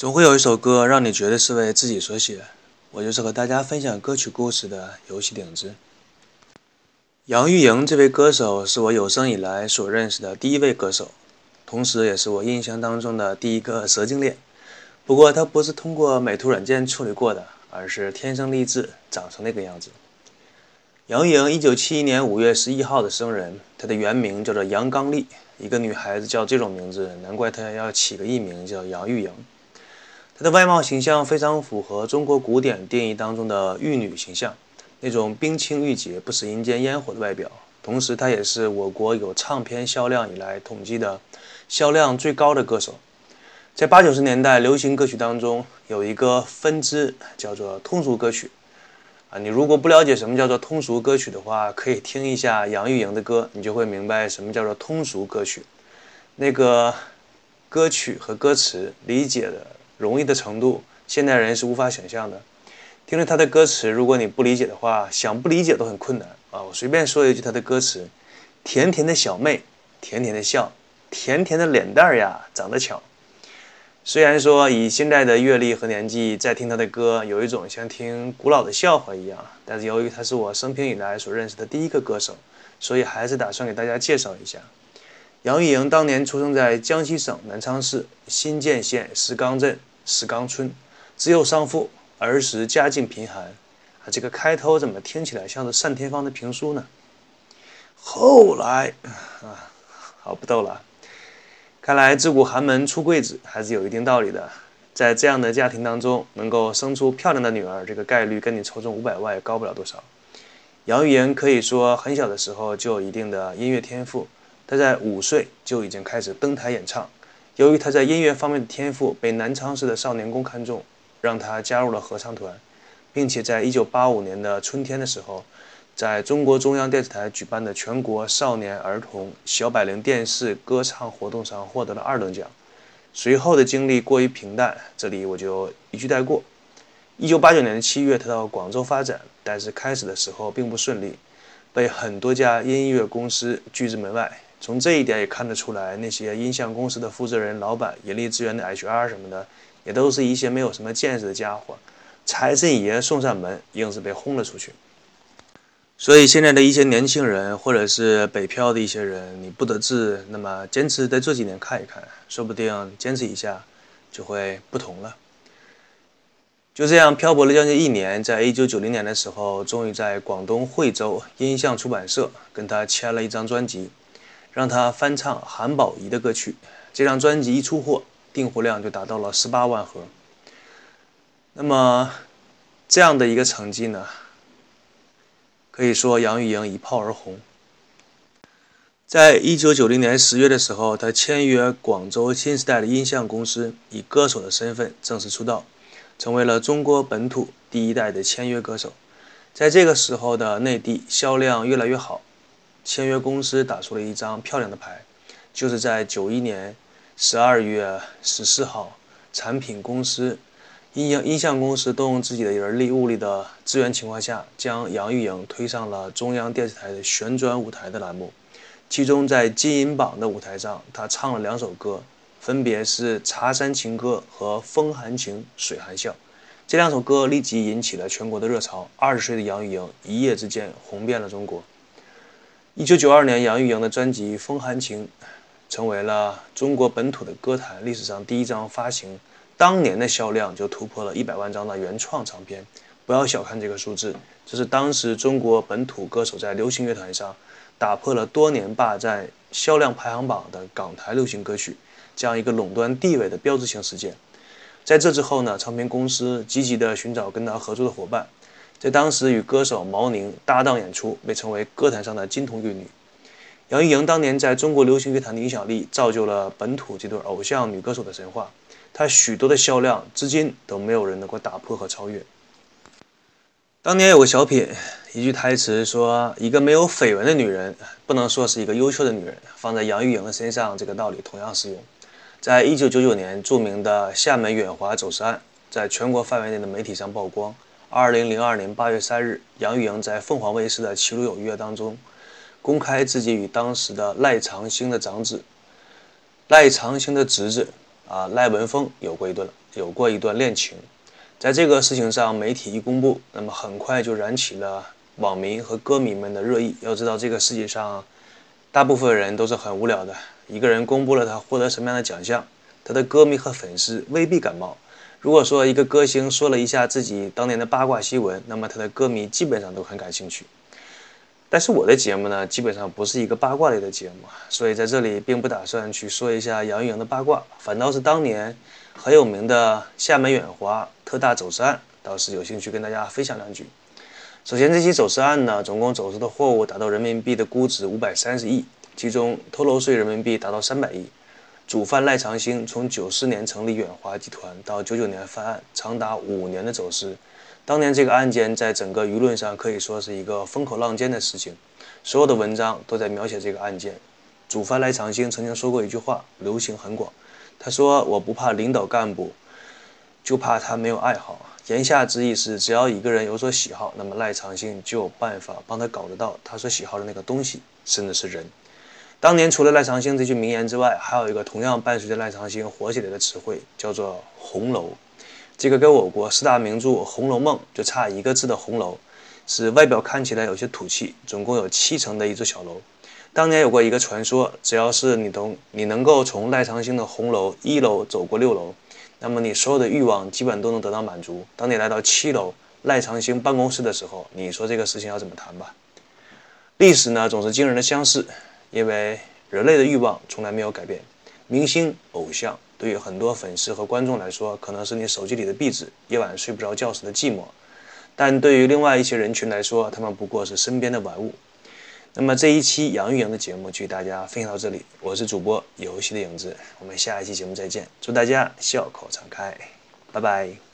总会有一首歌让你觉得是为自己所写，我就是和大家分享歌曲故事的游戏顶子。杨钰莹这位歌手是我有生以来所认识的第一位歌手，同时也是我印象当中的第一个蛇精恋。不过她不是通过美图软件处理过的，而是天生丽质，长成那个样子。杨钰莹一九七一年五月十一号的生人，她的原名叫做杨刚丽。一个女孩子叫这种名字，难怪她要起个艺名叫杨钰莹。她的外貌形象非常符合中国古典定义当中的玉女形象，那种冰清玉洁、不食人间烟火的外表。同时，她也是我国有唱片销量以来统计的销量最高的歌手。在八九十年代，流行歌曲当中有一个分支叫做通俗歌曲。啊，你如果不了解什么叫做通俗歌曲的话，可以听一下杨钰莹的歌，你就会明白什么叫做通俗歌曲。那个歌曲和歌词理解的。容易的程度，现代人是无法想象的。听了他的歌词，如果你不理解的话，想不理解都很困难啊！我随便说一句他的歌词：甜甜的小妹，甜甜的笑，甜甜的脸蛋儿呀，长得巧。虽然说以现在的阅历和年纪再听他的歌，有一种像听古老的笑话一样，但是由于他是我生平以来所认识的第一个歌手，所以还是打算给大家介绍一下。杨钰莹当年出生在江西省南昌市新建县石岗镇。石冈村，只有丧父，儿时家境贫寒。啊，这个开头怎么听起来像是单田芳的评书呢？后来，啊，好不逗了。看来自古寒门出贵子还是有一定道理的。在这样的家庭当中，能够生出漂亮的女儿，这个概率跟你抽中五百万也高不了多少。杨钰莹可以说很小的时候就有一定的音乐天赋，她在五岁就已经开始登台演唱。由于他在音乐方面的天赋被南昌市的少年宫看中，让他加入了合唱团，并且在一九八五年的春天的时候，在中国中央电视台举办的全国少年儿童小百灵电视歌唱活动上获得了二等奖。随后的经历过于平淡，这里我就一句带过。一九八九年的七月，他到广州发展，但是开始的时候并不顺利，被很多家音乐公司拒之门外。从这一点也看得出来，那些音像公司的负责人、老板、人力资源的 HR 什么的，也都是一些没有什么见识的家伙。财神爷送上门，硬是被轰了出去。所以现在的一些年轻人，或者是北漂的一些人，你不得志，那么坚持再做几年看一看，说不定坚持一下就会不同了。就这样漂泊了将近一年，在一九九零年的时候，终于在广东惠州音像出版社跟他签了一张专辑。让他翻唱韩宝仪的歌曲，这张专辑一出货，订货量就达到了十八万盒。那么，这样的一个成绩呢，可以说杨钰莹一炮而红。在一九九零年十月的时候，他签约广州新时代的音像公司，以歌手的身份正式出道，成为了中国本土第一代的签约歌手。在这个时候的内地销量越来越好。签约公司打出了一张漂亮的牌，就是在九一年十二月十四号，产品公司、音像音像公司动用自己的人力物力的资源情况下，将杨钰莹推上了中央电视台的旋转舞台的栏目。其中在金银榜的舞台上，她唱了两首歌，分别是《茶山情歌》和《风含情，水含笑》。这两首歌立即引起了全国的热潮。二十岁的杨钰莹一夜之间红遍了中国。一九九二年，杨钰莹的专辑《风含情》成为了中国本土的歌坛历史上第一张发行，当年的销量就突破了一百万张的原创唱片。不要小看这个数字，这是当时中国本土歌手在流行乐坛上打破了多年霸占销量排行榜的港台流行歌曲这样一个垄断地位的标志性事件。在这之后呢，唱片公司积极地寻找跟他合作的伙伴。在当时与歌手毛宁搭档演出，被称为歌坛上的金童玉女。杨钰莹当年在中国流行乐坛的影响力，造就了本土这对偶像女歌手的神话。她许多的销量，至今都没有人能够打破和超越。当年有个小品，一句台词说：“一个没有绯闻的女人，不能说是一个优秀的女人。”放在杨钰莹的身上，这个道理同样适用。在一九九九年，著名的厦门远华走私案在全国范围内的媒体上曝光。二零零二年八月三日，杨钰莹在凤凰卫视的《齐鲁有约》当中，公开自己与当时的赖长星的长子、赖长星的侄子啊赖文峰有过一段有过一段恋情。在这个事情上，媒体一公布，那么很快就燃起了网民和歌迷们的热议。要知道，这个世界上大部分人都是很无聊的。一个人公布了他获得什么样的奖项，他的歌迷和粉丝未必感冒。如果说一个歌星说了一下自己当年的八卦新闻，那么他的歌迷基本上都很感兴趣。但是我的节目呢，基本上不是一个八卦类的节目，所以在这里并不打算去说一下杨钰莹的八卦，反倒是当年很有名的厦门远华特大走私案，倒是有兴趣跟大家分享两句。首先，这起走私案呢，总共走私的货物达到人民币的估值五百三十亿，其中偷漏税人民币达到三百亿。主犯赖长兴从九四年成立远华集团到九九年犯案，长达五年的走私。当年这个案件在整个舆论上可以说是一个风口浪尖的事情，所有的文章都在描写这个案件。主犯赖长兴曾经说过一句话，流行很广。他说：“我不怕领导干部，就怕他没有爱好。”言下之意是，只要一个人有所喜好，那么赖长兴就有办法帮他搞得到他所喜好的那个东西，甚至是人。当年除了赖长兴这句名言之外，还有一个同样伴随着赖长兴火起来的词汇，叫做“红楼”。这个跟我国四大名著《红楼梦》就差一个字的“红楼”，是外表看起来有些土气，总共有七层的一座小楼。当年有过一个传说，只要是你从你能够从赖长兴的红楼一楼走过六楼，那么你所有的欲望基本都能得到满足。当你来到七楼赖长兴办公室的时候，你说这个事情要怎么谈吧？历史呢，总是惊人的相似。因为人类的欲望从来没有改变，明星偶像对于很多粉丝和观众来说，可能是你手机里的壁纸，夜晚睡不着觉时的寂寞；但对于另外一些人群来说，他们不过是身边的玩物。那么这一期杨钰莹的节目就与大家分享到这里，我是主播游戏的影子，我们下一期节目再见，祝大家笑口常开，拜拜。